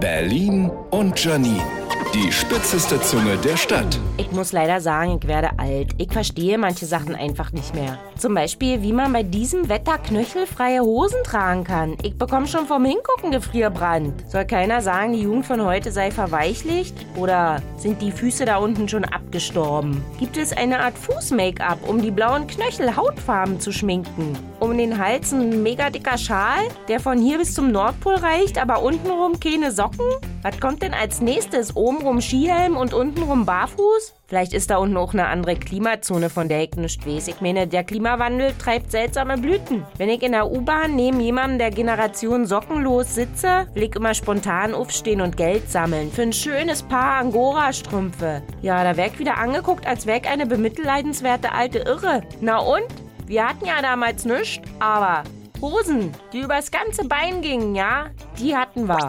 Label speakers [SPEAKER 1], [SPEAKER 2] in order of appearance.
[SPEAKER 1] Berlin und Janine. Die spitzeste Zunge der Stadt.
[SPEAKER 2] Ich muss leider sagen, ich werde alt. Ich verstehe manche Sachen einfach nicht mehr. Zum Beispiel, wie man bei diesem Wetter knöchelfreie Hosen tragen kann. Ich bekomme schon vom Hingucken Gefrierbrand. Soll keiner sagen, die Jugend von heute sei verweichlicht? Oder sind die Füße da unten schon abgestorben? Gibt es eine Art Fuß-Make-up, um die blauen Knöchel hautfarben zu schminken? Um den Hals ein mega dicker Schal, der von hier bis zum Nordpol reicht, aber untenrum keine Socken? Was kommt denn als nächstes? Obenrum Skihelm und untenrum Barfuß? Vielleicht ist da unten auch eine andere Klimazone, von der ich nicht weiß. Ich meine, der Klimawandel treibt seltsame Blüten. Wenn ich in der U-Bahn neben jemandem der Generation sockenlos sitze, will ich immer spontan aufstehen und Geld sammeln. Für ein schönes Paar Angora-Strümpfe. Ja, da wär ich wieder angeguckt, als wär ich eine bemitleidenswerte alte Irre. Na und? Wir hatten ja damals nichts, aber Hosen, die übers ganze Bein gingen, ja, die hatten wir.